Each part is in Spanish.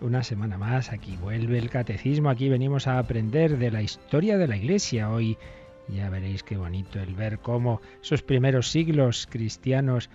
una semana más. Aquí vuelve el catecismo. Aquí venimos a aprender de la historia de la Iglesia. Hoy ya veréis qué bonito el ver cómo esos primeros siglos cristianos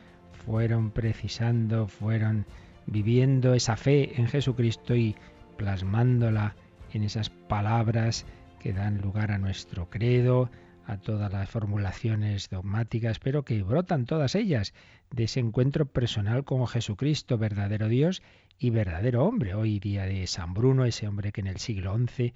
fueron precisando, fueron viviendo esa fe en Jesucristo y plasmándola en esas palabras que dan lugar a nuestro credo, a todas las formulaciones dogmáticas, pero que brotan todas ellas de ese encuentro personal con Jesucristo, verdadero Dios y verdadero hombre. Hoy día de San Bruno, ese hombre que en el siglo XI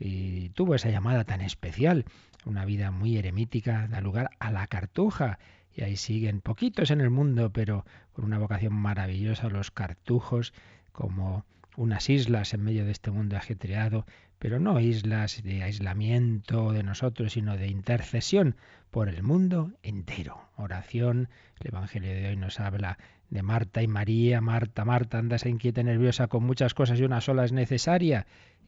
eh, tuvo esa llamada tan especial, una vida muy eremítica, da lugar a la cartuja. Y ahí siguen poquitos en el mundo, pero con una vocación maravillosa, los cartujos, como unas islas en medio de este mundo ajetreado, pero no islas de aislamiento de nosotros, sino de intercesión por el mundo entero. Oración, el Evangelio de hoy nos habla de Marta y María. Marta, Marta, andas inquieta nerviosa con muchas cosas y una sola es necesaria.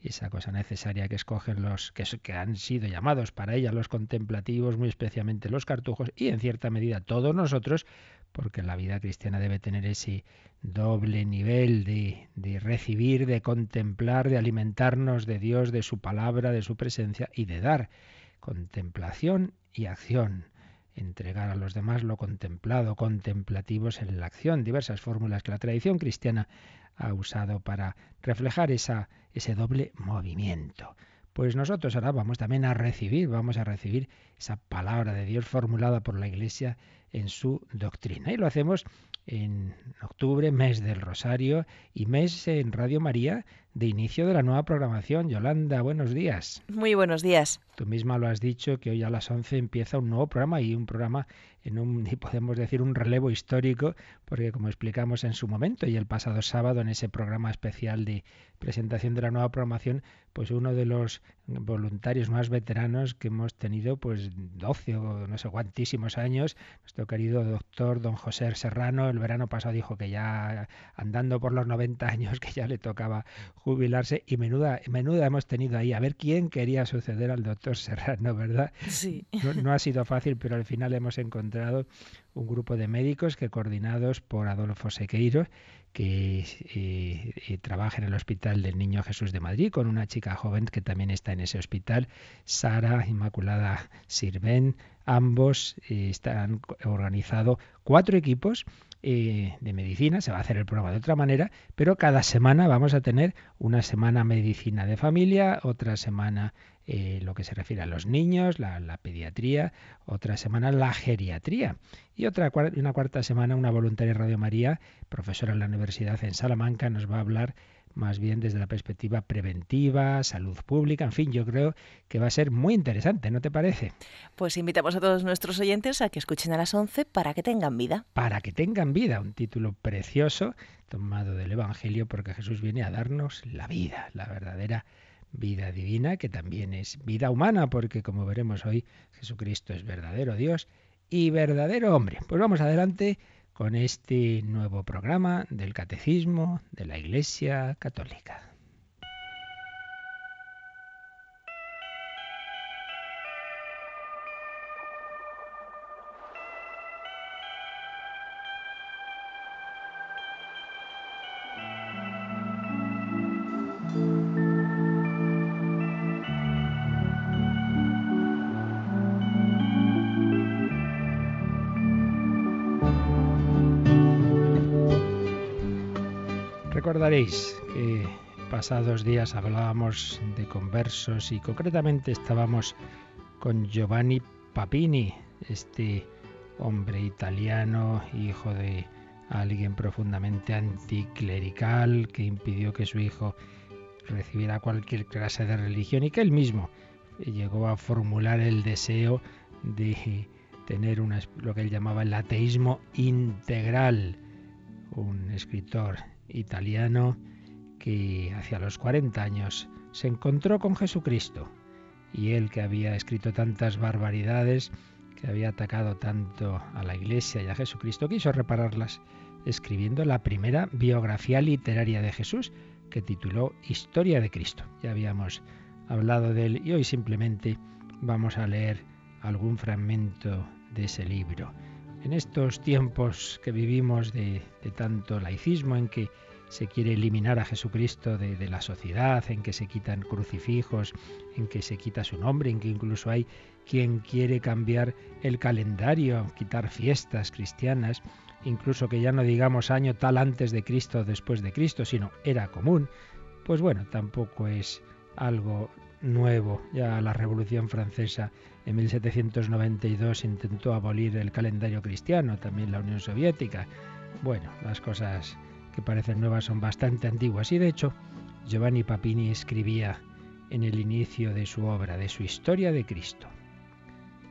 Esa cosa necesaria que escogen los que, han sido llamados para ella los contemplativos, muy especialmente los cartujos, y en cierta medida todos nosotros, porque la vida cristiana debe tener ese doble nivel de, de, recibir, de contemplar, de alimentarnos de Dios, de su palabra, de su presencia y de dar contemplación y acción. Entregar a los demás lo contemplado, contemplativos en la acción, diversas fórmulas que la tradición cristiana ha usado para reflejar esa, ese doble movimiento. Pues nosotros ahora vamos también a recibir, vamos a recibir esa palabra de Dios formulada por la Iglesia en su doctrina. Y lo hacemos en octubre, mes del Rosario y mes en Radio María de inicio de la nueva programación. Yolanda, buenos días. Muy buenos días. Tú misma lo has dicho que hoy a las 11 empieza un nuevo programa y un programa en un, podemos decir, un relevo histórico, porque como explicamos en su momento y el pasado sábado en ese programa especial de presentación de la nueva programación, pues uno de los voluntarios más veteranos que hemos tenido, pues 12 o no sé cuantísimos años, nuestro querido doctor don José Serrano, el verano pasado dijo que ya andando por los 90 años, que ya le tocaba jubilarse y menuda, menuda hemos tenido ahí a ver quién quería suceder al doctor Serrano, ¿verdad? Sí. No, ha sido fácil, pero al final hemos encontrado un grupo de médicos que coordinados por Adolfo Sequeiro, que eh, eh, trabaja en el Hospital del Niño Jesús de Madrid, con una chica joven que también está en ese hospital, Sara Inmaculada Sirven. Ambos eh, están organizados cuatro equipos eh, de medicina, se va a hacer el programa de otra manera, pero cada semana vamos a tener una semana medicina de familia, otra semana eh, lo que se refiere a los niños, la, pediatría, otra semana la geriatría y otra una cuarta semana una voluntaria Radio María, profesora en la Universidad en Salamanca, nos va a hablar más bien desde la perspectiva preventiva, salud pública, en fin, yo creo que va a ser muy interesante, ¿no te parece? Pues invitamos a todos nuestros oyentes a que escuchen a las 11 para que tengan vida. Para que tengan vida, un título precioso tomado del Evangelio porque Jesús viene a darnos la vida, la verdadera vida divina, que también es vida humana, porque como veremos hoy, Jesucristo es verdadero Dios y verdadero hombre. Pues vamos adelante con este nuevo programa del Catecismo de la Iglesia Católica. Que pasados días hablábamos de conversos y concretamente estábamos con Giovanni Papini, este hombre italiano, hijo de alguien profundamente anticlerical que impidió que su hijo recibiera cualquier clase de religión y que él mismo llegó a formular el deseo de tener lo que él llamaba el ateísmo integral. Un escritor italiano que hacia los 40 años se encontró con Jesucristo. Y él que había escrito tantas barbaridades, que había atacado tanto a la Iglesia y a Jesucristo, quiso repararlas escribiendo la primera biografía literaria de Jesús, que tituló Historia de Cristo. Ya habíamos hablado de él y hoy simplemente vamos a leer algún fragmento de ese libro. En estos tiempos que vivimos de, tanto laicismo en que se quiere eliminar a Jesucristo de, de, la sociedad, en que se quitan crucifijos, en que se quita su nombre, en que incluso hay quien quiere cambiar el calendario, quitar fiestas cristianas, incluso que ya no digamos año tal antes de Cristo o después de Cristo, sino era común, pues bueno, tampoco es algo nuevo. Ya la Revolución Francesa en 1792 intentó abolir el calendario cristiano, también la Unión Soviética. Bueno, las cosas que parecen nuevas son bastante antiguas y de hecho Giovanni Papini escribía en el inicio de su obra, de su historia de Cristo.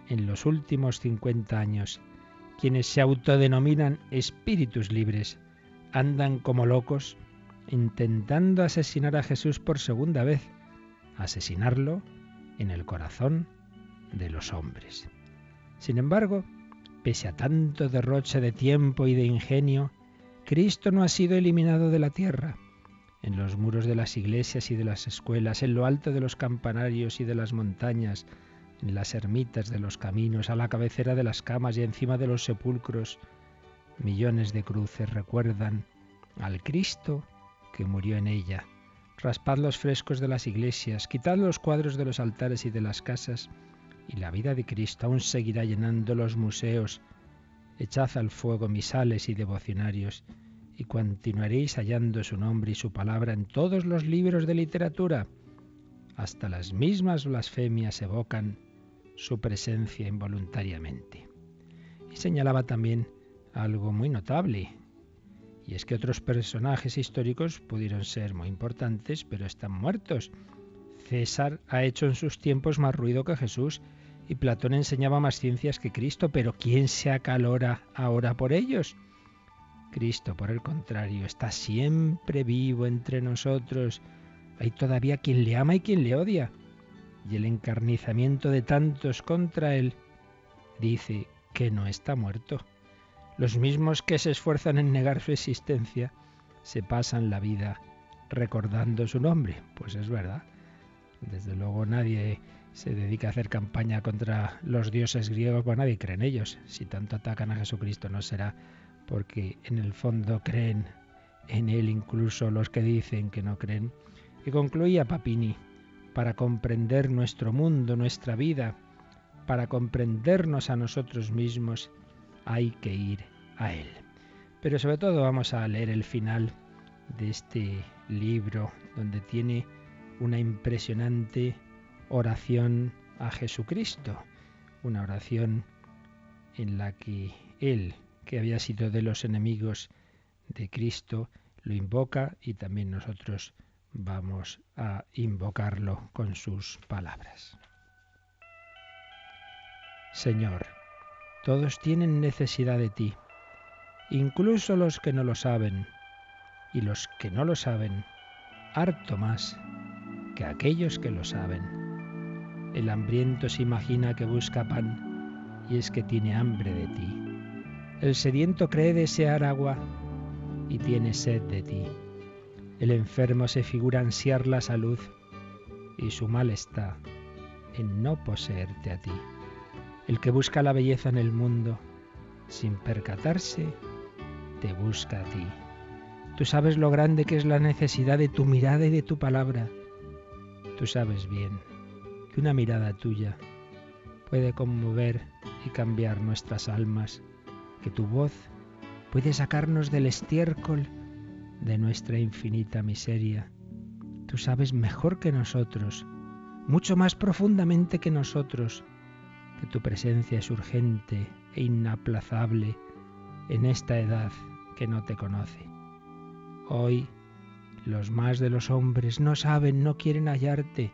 En los últimos 50 años, quienes se autodenominan espíritus libres andan como locos intentando asesinar a Jesús por segunda vez, asesinarlo en el corazón de los hombres. Sin embargo, pese a tanto derroche de tiempo y de ingenio, Cristo no ha sido eliminado de la tierra. En los muros de las iglesias y de las escuelas, en lo alto de los campanarios y de las montañas, en las ermitas de los caminos, a la cabecera de las camas y encima de los sepulcros, millones de cruces recuerdan al Cristo que murió en ella. Raspad los frescos de las iglesias, quitad los cuadros de los altares y de las casas, y la vida de Cristo aún seguirá llenando los museos. Echad al fuego misales y devocionarios, y continuaréis hallando su nombre y su palabra en todos los libros de literatura. Hasta las mismas blasfemias evocan su presencia involuntariamente. Y señalaba también algo muy notable, y es que otros personajes históricos pudieron ser muy importantes, pero están muertos. César ha hecho en sus tiempos más ruido que Jesús, y Platón enseñaba más ciencias que Cristo, pero ¿quién se acalora ahora por ellos? Cristo, por el contrario, está siempre vivo entre nosotros. Hay todavía quien le ama y quien le odia y el encarnizamiento de tantos contra él, dice que no está muerto. Los mismos que se esfuerzan en negar su existencia se pasan la vida recordando su nombre. Pues es verdad. Desde luego nadie se dedica a hacer campaña contra los dioses griegos, pues nadie cree en ellos. Si tanto atacan a Jesucristo no será porque en el fondo creen en él incluso los que dicen que no creen. Y concluía Papini, para comprender nuestro mundo, nuestra vida, para comprendernos a nosotros mismos, hay que ir a Él. Pero sobre todo vamos a leer el final de este libro, donde tiene una impresionante oración a Jesucristo, una oración en la que Él, que había sido de los enemigos de Cristo, lo invoca y también nosotros vamos a invocarlo con sus palabras. Señor, todos tienen necesidad de ti, incluso los que no lo saben, y los que no lo saben, harto más que aquellos que lo saben. El hambriento se imagina que busca pan, y es que tiene hambre de ti. El sediento cree desear agua, y tiene sed de ti. El enfermo se figura ansiar la salud y su mal está en no poseerte a ti. El que busca la belleza en el mundo, sin percatarse, te busca a ti. Tú sabes lo grande que es la necesidad de tu mirada y de tu palabra. Tú sabes bien que una mirada tuya puede conmover y cambiar nuestras almas, que tu voz puede sacarnos del estiércol de nuestra infinita miseria. Tú sabes mejor que nosotros, mucho más profundamente que nosotros, que tu presencia es urgente e inaplazable en esta edad que no te conoce. Hoy los más de los hombres no saben, no quieren hallarte.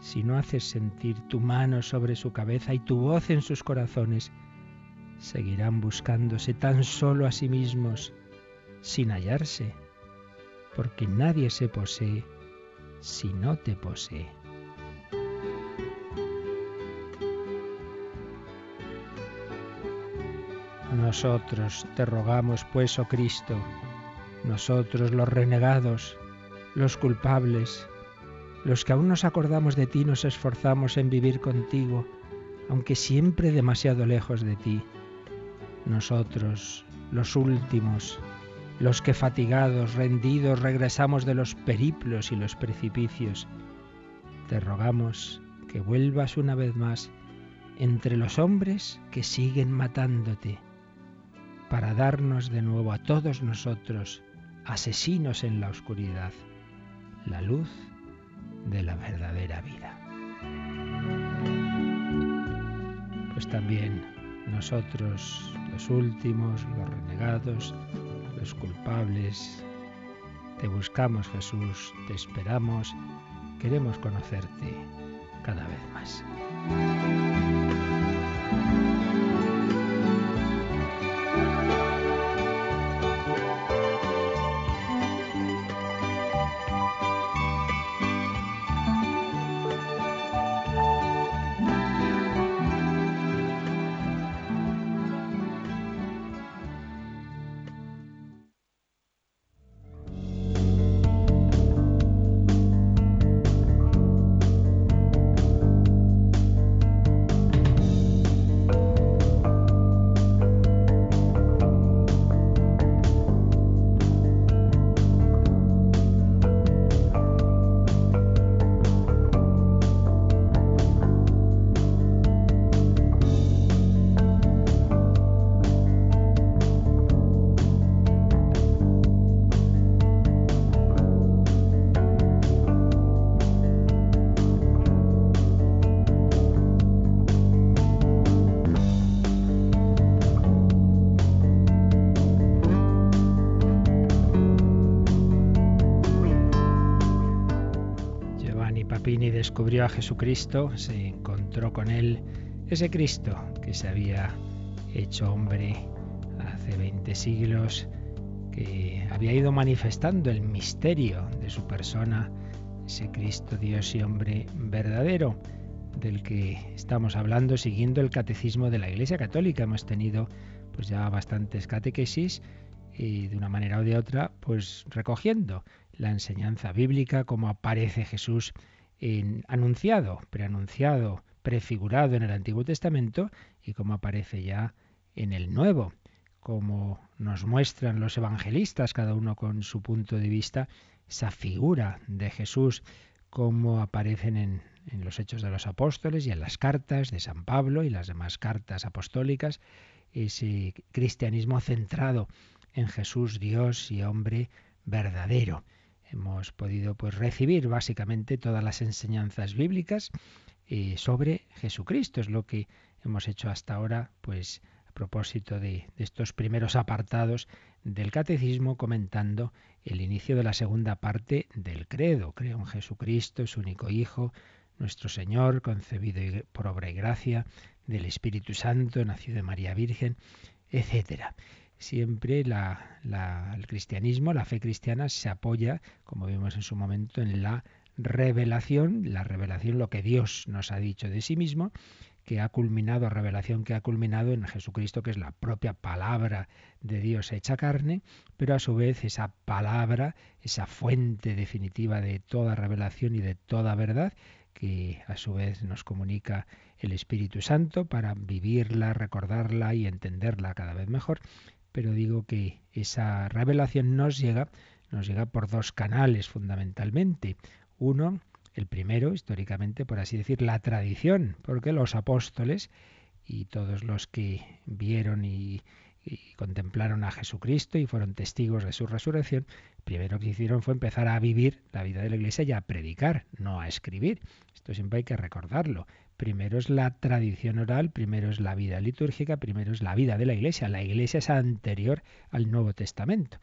Si no haces sentir tu mano sobre su cabeza y tu voz en sus corazones, seguirán buscándose tan solo a sí mismos sin hallarse, porque nadie se posee si no te posee. Nosotros te rogamos, pues, oh Cristo, nosotros los renegados, los culpables, los que aún nos acordamos de ti, nos esforzamos en vivir contigo, aunque siempre demasiado lejos de ti. Nosotros, los últimos, los que fatigados, rendidos, regresamos de los periplos y los precipicios, te rogamos que vuelvas una vez más entre los hombres que siguen matándote, para darnos de nuevo a todos nosotros, asesinos en la oscuridad, la luz de la verdadera vida. Pues también nosotros, los últimos, los renegados, los culpables, te buscamos Jesús, te esperamos, queremos conocerte cada vez más. Descubrió a Jesucristo, se encontró con él, ese Cristo que se había hecho hombre hace 20 siglos, que había ido manifestando el misterio de su persona, ese Cristo Dios y hombre verdadero, del que estamos hablando siguiendo el catecismo de la Iglesia Católica. Hemos tenido pues ya bastantes catequesis y de una manera o de otra, pues recogiendo la enseñanza bíblica, cómo aparece Jesús anunciado, preanunciado, prefigurado en el Antiguo Testamento y como aparece ya en el Nuevo, como nos muestran los evangelistas, cada uno con su punto de vista, esa figura de Jesús, como aparecen en, en los Hechos de los Apóstoles y en las cartas de San Pablo y las demás cartas apostólicas, ese cristianismo centrado en Jesús, Dios y hombre verdadero hemos podido pues recibir básicamente todas las enseñanzas bíblicas eh, sobre Jesucristo. Es lo que hemos hecho hasta ahora, pues a propósito de, de estos primeros apartados del catecismo, comentando el inicio de la segunda parte del credo. Creo en Jesucristo, su único Hijo, nuestro Señor, concebido por obra y gracia del Espíritu Santo, nacido de María Virgen, etcétera siempre el cristianismo, la fe cristiana se apoya, como vimos en su momento, en la revelación, la revelación, lo que Dios nos ha dicho de sí mismo, que ha culminado, revelación que ha culminado en Jesucristo, que es la propia palabra de Dios hecha carne, pero a su vez esa palabra, esa fuente definitiva de toda revelación y de toda verdad, que a su vez nos comunica el Espíritu Santo para vivirla, recordarla y entenderla cada vez mejor, pero digo que esa revelación nos llega, nos llega por dos canales fundamentalmente. Uno, el primero, históricamente, por así decir, la tradición, porque los apóstoles y todos los que vieron y, contemplaron a Jesucristo y fueron testigos de su resurrección, primero que hicieron fue empezar a vivir la vida de la iglesia y a predicar, no a escribir. Esto siempre hay que recordarlo. Primero es la tradición oral, primero es la vida litúrgica, primero es la vida de la Iglesia. La Iglesia es anterior al Nuevo Testamento.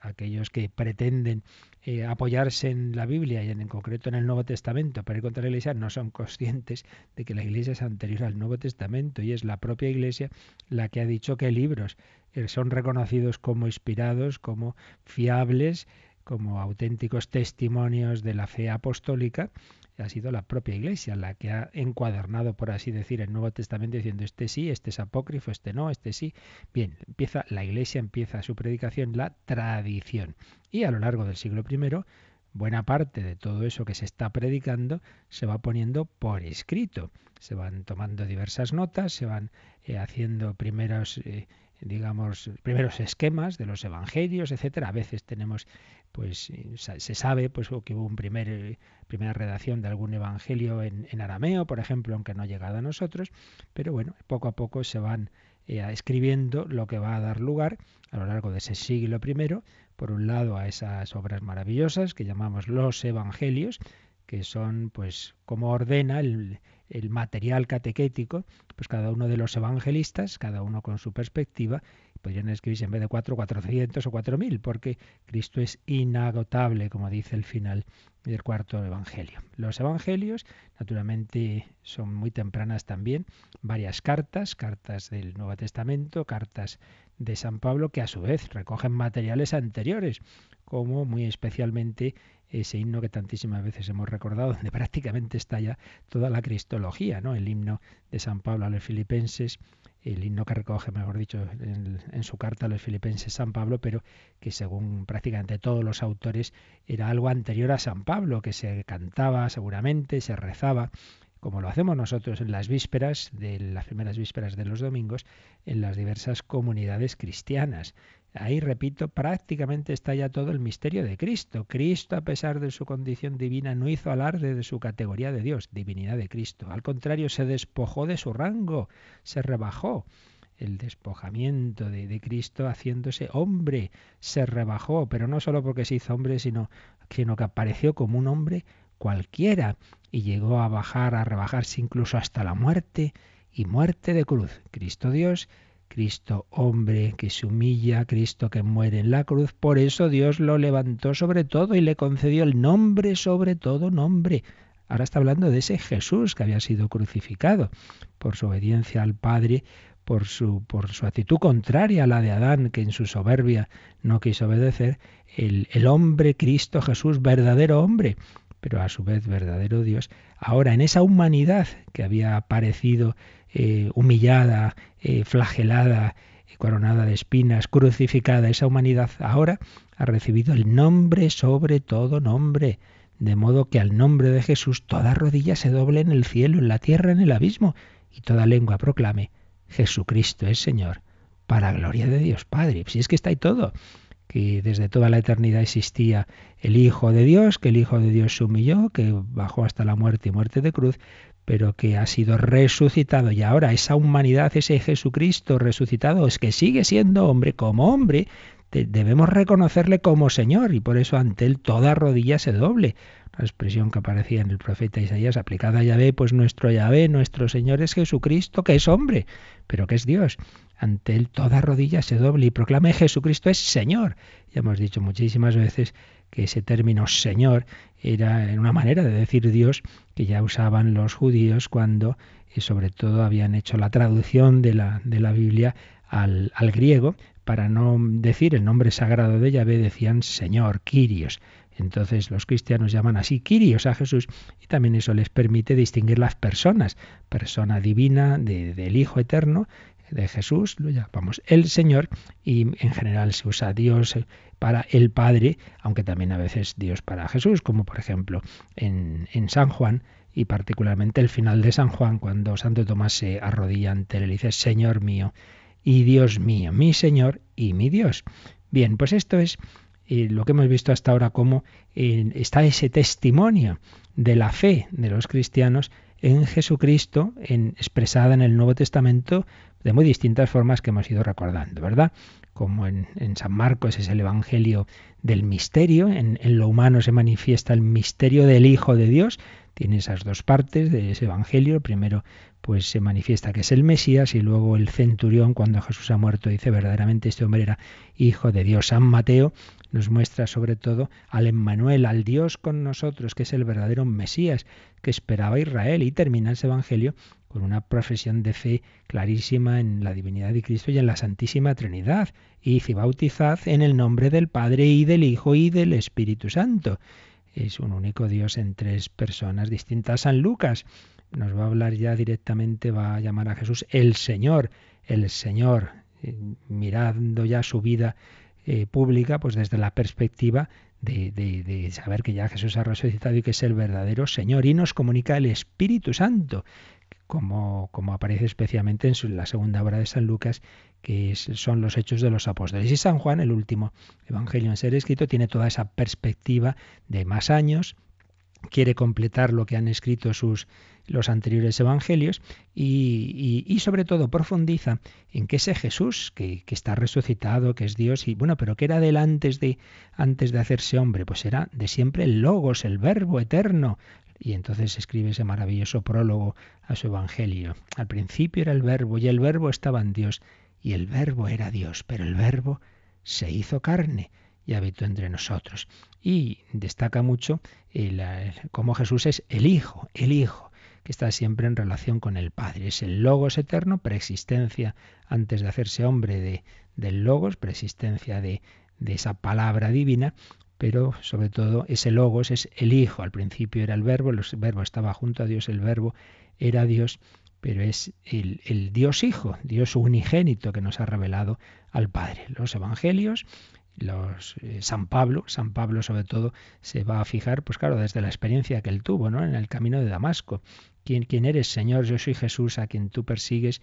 Aquellos que pretenden eh, apoyarse en la Biblia y en, en, concreto en el Nuevo Testamento para ir contra la Iglesia no son conscientes de que la Iglesia es anterior al Nuevo Testamento y es la propia Iglesia la que ha dicho que libros son reconocidos como inspirados, como fiables, como auténticos testimonios de la fe apostólica, ha sido la propia Iglesia la que ha encuadernado, por así decir, el Nuevo Testamento diciendo este sí, este es apócrifo, este no, este sí. Bien, empieza la Iglesia empieza su predicación la tradición y a lo largo del siglo I buena parte de todo eso que se está predicando se va poniendo por escrito. Se van tomando diversas notas, se van eh, haciendo primeros eh, digamos, primeros esquemas de los evangelios, etcétera. A veces tenemos, pues, eh, se sabe, pues, que hubo un primer, eh, primera redacción de algún evangelio en, en, arameo, por ejemplo, aunque no ha llegado a nosotros, pero bueno, poco a poco se van eh, escribiendo lo que va a dar lugar a lo largo de ese siglo primero, por un lado a esas obras maravillosas que llamamos los evangelios, que son, pues, como ordena el, el material catequético, pues cada uno de los evangelistas, cada uno con su perspectiva, podrían escribirse en vez de cuatro, cuatrocientos o cuatro mil, porque Cristo es inagotable, como dice el final del cuarto evangelio. Los evangelios, naturalmente, son muy tempranas también, varias cartas, cartas del Nuevo Testamento, cartas de San Pablo, que a su vez recogen materiales anteriores, como muy especialmente ese himno que tantísimas veces hemos recordado, donde prácticamente está ya toda la cristología, ¿no? El himno de San Pablo a los filipenses, el himno que recoge, mejor dicho, en, su carta a los filipenses San Pablo, pero que según prácticamente todos los autores era algo anterior a San Pablo, que se cantaba seguramente, se rezaba, como lo hacemos nosotros en las vísperas, de las primeras vísperas de los domingos, en las diversas comunidades cristianas. Ahí, repito, prácticamente está ya todo el misterio de Cristo. Cristo, a pesar de su condición divina, no hizo alarde de su categoría de Dios, divinidad de Cristo. Al contrario, se despojó de su rango, se rebajó. El despojamiento de, Cristo haciéndose hombre, se rebajó, pero no solo porque se hizo hombre, sino, sino que apareció como un hombre cualquiera y llegó a bajar, a rebajarse incluso hasta la muerte y muerte de cruz. Cristo Dios Cristo hombre que se humilla, Cristo que muere en la cruz, por eso Dios lo levantó sobre todo y le concedió el nombre sobre todo nombre. Ahora está hablando de ese Jesús que había sido crucificado por su obediencia al Padre, por su, por su actitud contraria a la de Adán, que en su soberbia no quiso obedecer, el, el hombre Cristo Jesús, verdadero hombre, pero a su vez verdadero Dios, ahora en esa humanidad que había aparecido eh, humillada, eh, flagelada, eh, coronada de espinas, crucificada, esa humanidad ahora ha recibido el nombre sobre todo nombre, de modo que al nombre de Jesús toda rodilla se doble en el cielo, en la tierra, en el abismo, y toda lengua proclame, Jesucristo es Señor, para gloria de Dios Padre. Si es que está ahí todo, que desde toda la eternidad existía el Hijo de Dios, que el Hijo de Dios se humilló, que bajó hasta la muerte y muerte de cruz, pero que ha sido resucitado y ahora esa humanidad, ese Jesucristo resucitado, es que sigue siendo hombre, como hombre, debemos reconocerle como Señor y por eso ante él toda rodilla se doble. La expresión que aparecía en el profeta Isaías aplicada a Yahvé, pues nuestro Yahvé, nuestro Señor es Jesucristo, que es hombre, pero que es Dios. Ante él toda rodilla se doble y proclame Jesucristo es Señor. Ya hemos dicho muchísimas veces que ese término Señor era una manera de decir Dios que ya usaban los judíos cuando, y eh, sobre todo, habían hecho la traducción de la, de la Biblia al, al griego. Para no decir el nombre sagrado de Yahvé, decían Señor, Kyrios. Entonces los cristianos llaman así Kyrios a Jesús y también eso les permite distinguir las personas, persona divina del Hijo Eterno de Jesús, lo llamamos el Señor y en general se usa Dios para el Padre, aunque también a veces Dios para Jesús, como por ejemplo en, en San Juan y particularmente el final de San Juan, cuando Santo Tomás se arrodilla ante él y dice, Señor mío y Dios mío, mi Señor y mi Dios. Bien, pues esto es eh, lo que hemos visto hasta ahora, cómo eh, está ese testimonio de la fe de los cristianos en Jesucristo, en, expresada en el Nuevo Testamento de muy distintas formas que hemos ido recordando, ¿verdad? Como en, San Marcos es el Evangelio del misterio, en, lo humano se manifiesta el misterio del Hijo de Dios, tiene esas dos partes de ese Evangelio. Primero, pues se manifiesta que es el Mesías y luego el centurión, cuando Jesús ha muerto, dice verdaderamente este hombre era hijo de Dios. San Mateo nos muestra sobre todo al Emmanuel, al Dios con nosotros, que es el verdadero Mesías que esperaba Israel. Y termina ese Evangelio con una profesión de fe clarísima en la divinidad de Cristo y en la Santísima Trinidad. Y bautizad en el nombre del Padre y del Hijo y del Espíritu Santo. Es un único Dios en tres personas distintas. San Lucas nos va a hablar ya directamente, va a llamar a Jesús el Señor, el Señor, eh, mirando ya su vida eh, pública, pues desde la perspectiva de, saber que ya Jesús ha resucitado y que es el verdadero Señor. Y nos comunica el Espíritu Santo, como, como aparece especialmente en la segunda obra de San Lucas, que son los hechos de los apóstoles. Y San Juan, el último evangelio en ser escrito, tiene toda esa perspectiva de más años, quiere completar lo que han escrito sus los anteriores evangelios y, y, sobre todo profundiza en que ese Jesús que, que, está resucitado, que es Dios y bueno, pero que era de él antes de antes de hacerse hombre, pues era de siempre el logos, el verbo eterno. Y entonces escribe ese maravilloso prólogo a su evangelio. Al principio era el verbo y el verbo estaba en Dios y el verbo era Dios, pero el verbo se hizo carne y habitó entre nosotros. Y destaca mucho el, cómo Jesús es el Hijo, el Hijo, que está siempre en relación con el Padre. Es el Logos eterno, preexistencia antes de hacerse hombre de, del Logos, preexistencia de esa palabra divina, pero sobre todo ese Logos es el Hijo. Al principio era el Verbo, el Verbo estaba junto a Dios, el Verbo era Dios, pero es el, Dios Hijo, Dios unigénito que nos ha revelado al Padre. Los Evangelios los eh, San Pablo, San Pablo sobre todo se va a fijar, pues claro, desde la experiencia que él tuvo, ¿no? En el camino de Damasco. ¿Quién, quién eres, Señor? Yo soy Jesús a quien tú persigues.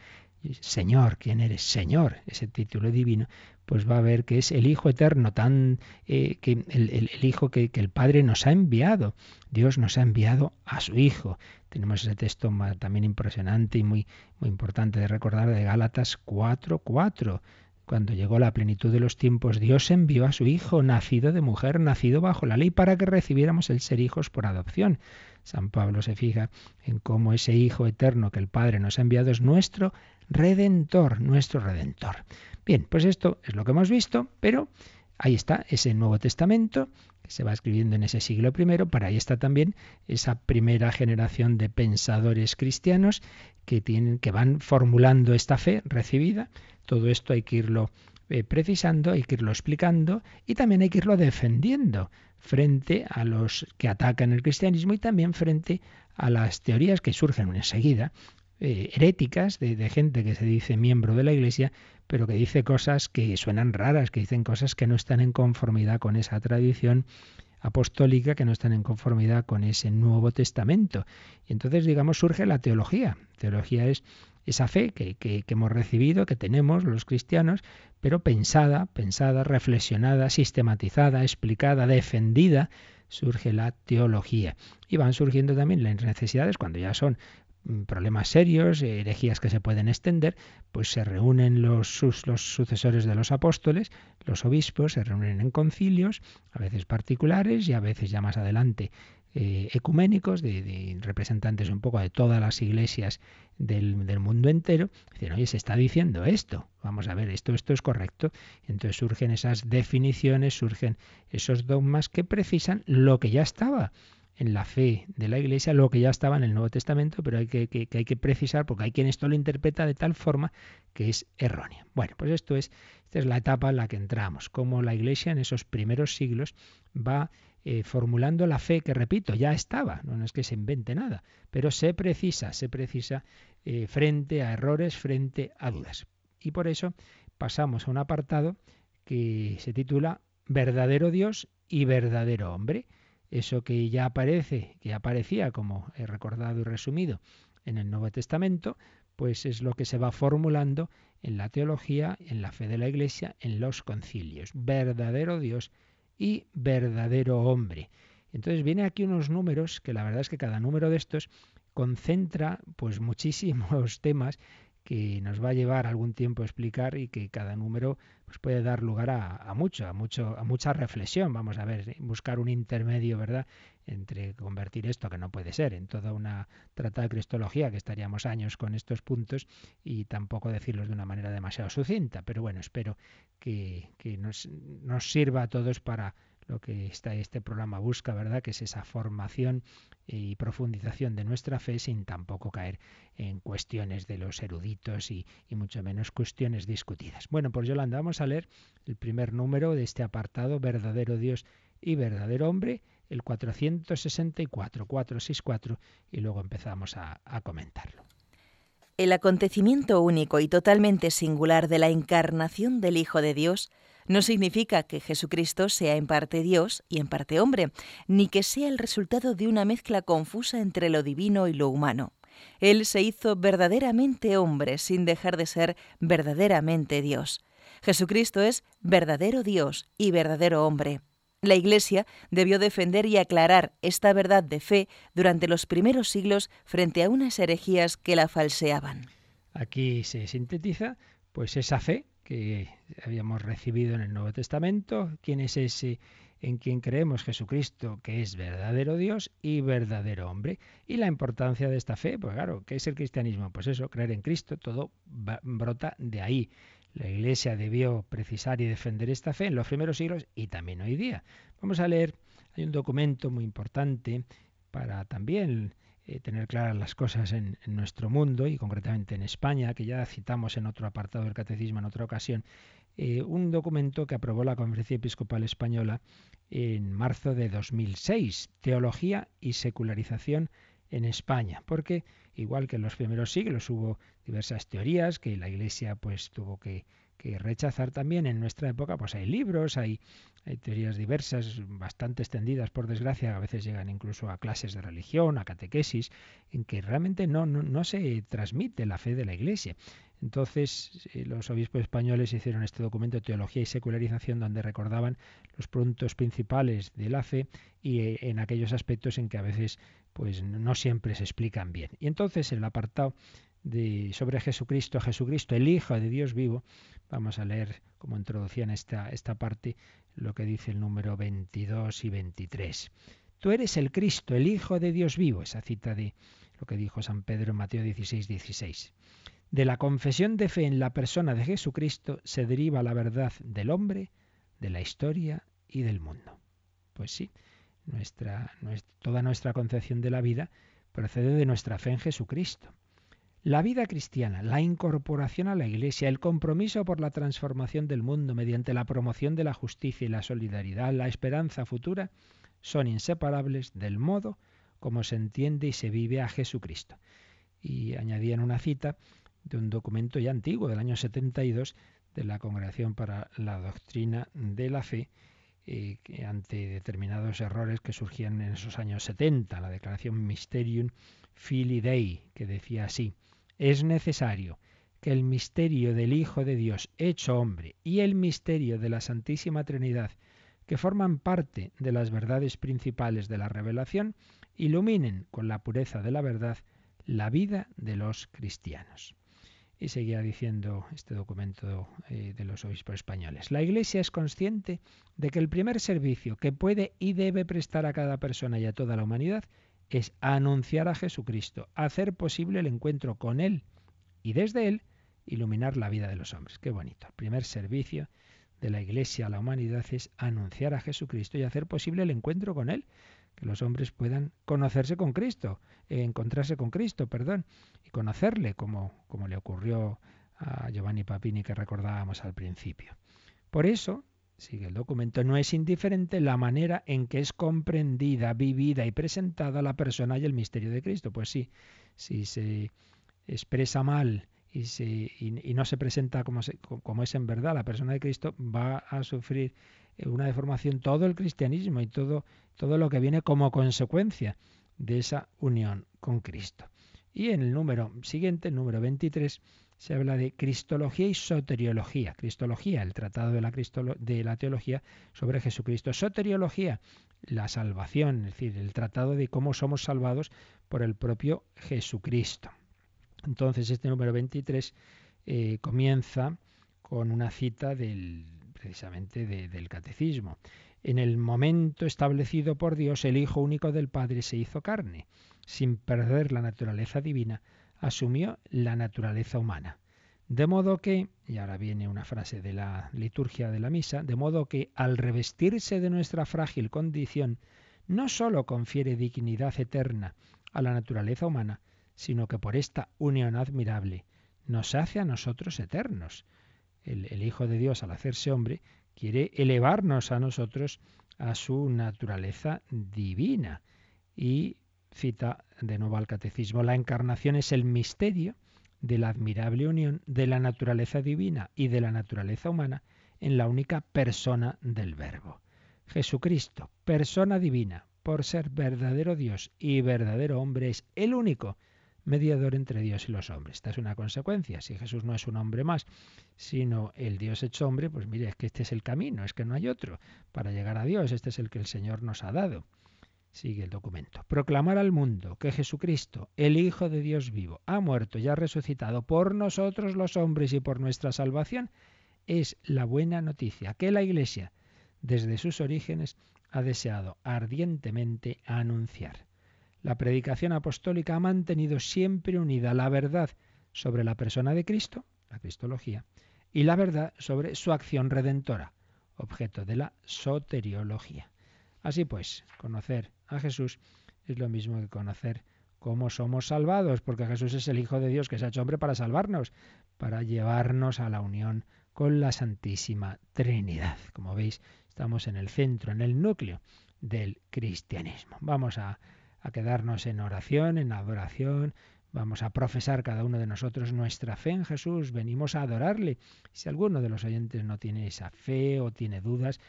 Señor, ¿quién eres? Señor, ese título divino, pues va a ver que es el Hijo eterno, tan eh, que el, Hijo que, que, el Padre nos ha enviado. Dios nos ha enviado a su Hijo. Tenemos ese texto también impresionante y muy, muy importante de recordar de Gálatas 4.4. 4 cuando llegó la plenitud de los tiempos, Dios envió a su Hijo, nacido de mujer, nacido bajo la ley, para que recibiéramos el ser hijos por adopción. San Pablo se fija en cómo ese Hijo eterno que el Padre nos ha enviado es nuestro redentor, nuestro redentor. Bien, pues esto es lo que hemos visto, pero ahí está ese Nuevo Testamento que se va escribiendo en ese siglo I, para ahí está también esa primera generación de pensadores cristianos que tienen que van formulando esta fe recibida todo esto hay que irlo eh, precisando, hay que irlo explicando y también hay que irlo defendiendo frente a los que atacan el cristianismo y también frente a las teorías que surgen enseguida, eh, heréticas, de, de, gente que se dice miembro de la Iglesia, pero que dice cosas que suenan raras, que dicen cosas que no están en conformidad con esa tradición apostólica, que no están en conformidad con ese Nuevo Testamento. Y entonces, digamos, surge la teología. Teología es esa fe que, que, hemos recibido, que tenemos los cristianos, pero pensada, pensada, reflexionada, sistematizada, explicada, defendida, surge la teología. Y van surgiendo también las necesidades cuando ya son mm, problemas serios, herejías que se pueden extender, pues se reúnen los, los, sucesores de los apóstoles, los obispos, se reúnen en concilios, a veces particulares y a veces ya más adelante eh, ecuménicos, de, representantes un poco de todas las iglesias del, mundo entero, dicen, oye, se está diciendo esto, vamos a ver, esto, esto es correcto. Entonces surgen esas definiciones, surgen esos dogmas que precisan lo que ya estaba en la fe de la Iglesia, lo que ya estaba en el Nuevo Testamento, pero hay que, que, hay que precisar porque hay quien esto lo interpreta de tal forma que es errónea. Bueno, pues esto es, esta es la etapa en la que entramos, cómo la Iglesia en esos primeros siglos va eh, formulando la fe que, repito, ya estaba, no es que se invente nada, pero se precisa, se precisa eh, frente a errores, frente a dudas. Y por eso pasamos a un apartado que se titula Verdadero Dios y verdadero hombre. Eso que ya aparece, que aparecía, como he recordado y resumido, en el Nuevo Testamento, pues es lo que se va formulando en la teología, en la fe de la Iglesia, en los concilios. Verdadero Dios y verdadero hombre. Entonces viene aquí unos números que la verdad es que cada número de estos concentra pues muchísimos temas que nos va a llevar algún tiempo a explicar y que cada número pues puede dar lugar a, mucho, a mucho, a mucha reflexión. Vamos a ver, buscar un intermedio, ¿verdad?, entre convertir esto, que no puede ser, en toda una trata de cristología, que estaríamos años con estos puntos, y tampoco decirlos de una manera demasiado sucinta. Pero bueno, espero que, que nos, nos sirva a todos para lo que está este programa busca, ¿verdad? Que es esa formación y profundización de nuestra fe sin tampoco caer en cuestiones de los eruditos y, y, mucho menos cuestiones discutidas. Bueno, pues Yolanda, vamos a leer el primer número de este apartado, verdadero Dios y verdadero hombre, el 464, 464, y luego empezamos a, a comentarlo. El acontecimiento único y totalmente singular de la encarnación del Hijo de Dios no significa que Jesucristo sea en parte Dios y en parte hombre, ni que sea el resultado de una mezcla confusa entre lo divino y lo humano. Él se hizo verdaderamente hombre sin dejar de ser verdaderamente Dios. Jesucristo es verdadero Dios y verdadero hombre. La Iglesia debió defender y aclarar esta verdad de fe durante los primeros siglos frente a unas herejías que la falseaban. Aquí se sintetiza pues esa fe que habíamos recibido en el Nuevo Testamento. ¿Quién es ese en quien creemos Jesucristo, que es verdadero Dios y verdadero hombre? Y la importancia de esta fe, pues claro, ¿qué es el cristianismo? Pues eso, creer en Cristo, todo brota de ahí. La Iglesia debió precisar y defender esta fe en los primeros siglos y también hoy día. Vamos a leer, hay un documento muy importante para también eh, tener claras las cosas en, nuestro mundo y concretamente en España, que ya citamos en otro apartado del catecismo en otra ocasión, eh, un documento que aprobó la Conferencia Episcopal Española en marzo de 2006, Teología y Secularización en España, porque igual que en los primeros siglos hubo diversas teorías que la Iglesia pues tuvo que que rechazar también en nuestra época, pues hay libros, hay, teorías diversas, bastante extendidas, por desgracia, a veces llegan incluso a clases de religión, a catequesis, en que realmente no, no, se transmite la fe de la Iglesia. Entonces, eh, los obispos españoles hicieron este documento Teología y Secularización donde recordaban los puntos principales de la fe y eh, en aquellos aspectos en que a veces pues no siempre se explican bien. Y entonces el apartado de, sobre Jesucristo, Jesucristo, el Hijo de Dios vivo, Vamos a leer, como introducción esta, esta parte, lo que dice el número 22 y 23. Tú eres el Cristo, el Hijo de Dios vivo, esa cita de lo que dijo San Pedro en Mateo 16, 16. De la confesión de fe en la persona de Jesucristo se deriva la verdad del hombre, de la historia y del mundo. Pues sí, toda nuestra concepción de la vida procede de nuestra fe en Jesucristo. La vida cristiana, la incorporación a la Iglesia, el compromiso por la transformación del mundo mediante la promoción de la justicia y la solidaridad, la esperanza futura, son inseparables del modo como se entiende y se vive a Jesucristo. Y añadían una cita de un documento ya antiguo, del año 72, de la Congregación para la Doctrina de la Fe, eh, ante determinados errores que surgían en esos años 70, la declaración Mysterium Filii Dei, que decía así, es necesario que el misterio del Hijo de Dios hecho hombre y el misterio de la Santísima Trinidad, que forman parte de las verdades principales de la revelación, iluminen con la pureza de la verdad la vida de los cristianos. Y seguía diciendo este documento eh, de los obispos españoles. La Iglesia es consciente de que el primer servicio que puede y debe prestar a cada persona y a toda la humanidad es anunciar a Jesucristo, hacer posible el encuentro con Él y desde Él iluminar la vida de los hombres. Qué bonito. El primer servicio de la Iglesia a la humanidad es anunciar a Jesucristo y hacer posible el encuentro con Él, que los hombres puedan conocerse con Cristo, eh, encontrarse con Cristo, perdón, y conocerle como, como le ocurrió a Giovanni Papini que recordábamos al principio. Por eso, sigue el documento, no es indiferente la manera en que es comprendida, vivida y presentada la persona y el misterio de Cristo. Pues sí, si se expresa mal y, no se presenta como, es en verdad la persona de Cristo, va a sufrir una deformación todo el cristianismo y todo, todo lo que viene como consecuencia de esa unión con Cristo. Y en el número siguiente, el número 23, se habla de Cristología y Soteriología. Cristología, el tratado de la, de la teología sobre Jesucristo. Soteriología, la salvación, es decir, el tratado de cómo somos salvados por el propio Jesucristo. Entonces este número 23 eh, comienza con una cita del, precisamente del catecismo. En el momento establecido por Dios, el Hijo único del Padre se hizo carne. Sin perder la naturaleza divina, asumió la naturaleza humana. De modo que, y ahora viene una frase de la liturgia de la misa, de modo que al revestirse de nuestra frágil condición, no sólo confiere dignidad eterna a la naturaleza humana, sino que por esta unión admirable nos hace a nosotros eternos. El, el, Hijo de Dios, al hacerse hombre, quiere elevarnos a nosotros a su naturaleza divina. Y cita de nuevo al catecismo, la encarnación es el misterio de la admirable unión de la naturaleza divina y de la naturaleza humana en la única persona del Verbo. Jesucristo, persona divina, por ser verdadero Dios y verdadero hombre, es el único mediador entre Dios y los hombres. Esta es una consecuencia. Si Jesús no es un hombre más, sino el Dios hecho hombre, pues mire, es que este es el camino, es que no hay otro para llegar a Dios. Este es el que el Señor nos ha dado. Sigue el documento. Proclamar al mundo que Jesucristo, el Hijo de Dios vivo, ha muerto y ha resucitado por nosotros los hombres y por nuestra salvación, es la buena noticia que la Iglesia, desde sus orígenes, ha deseado ardientemente anunciar. La predicación apostólica ha mantenido siempre unida la verdad sobre la persona de Cristo, la cristología, y la verdad sobre su acción redentora, objeto de la soteriología. Así pues, conocer a Jesús es lo mismo que conocer cómo somos salvados, porque Jesús es el Hijo de Dios que se ha hecho hombre para salvarnos, para llevarnos a la unión con la Santísima Trinidad. Como veis, estamos en el centro, en el núcleo del cristianismo. Vamos a, a quedarnos en oración, en adoración, Vamos a profesar cada uno de nosotros nuestra fe en Jesús, venimos a adorarle. Si alguno de los oyentes no tiene esa fe o tiene dudas,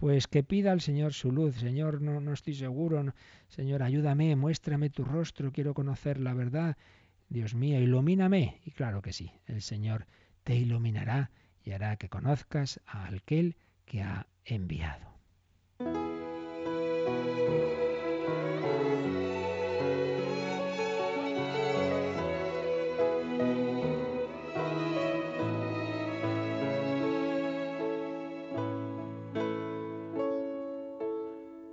pues que pida al Señor su luz. Señor, no, no estoy seguro. Señor, ayúdame, muéstrame tu rostro, quiero conocer la verdad. Dios mío, ilumíname. Y claro que sí, el Señor te iluminará y hará que conozcas a aquel que ha enviado.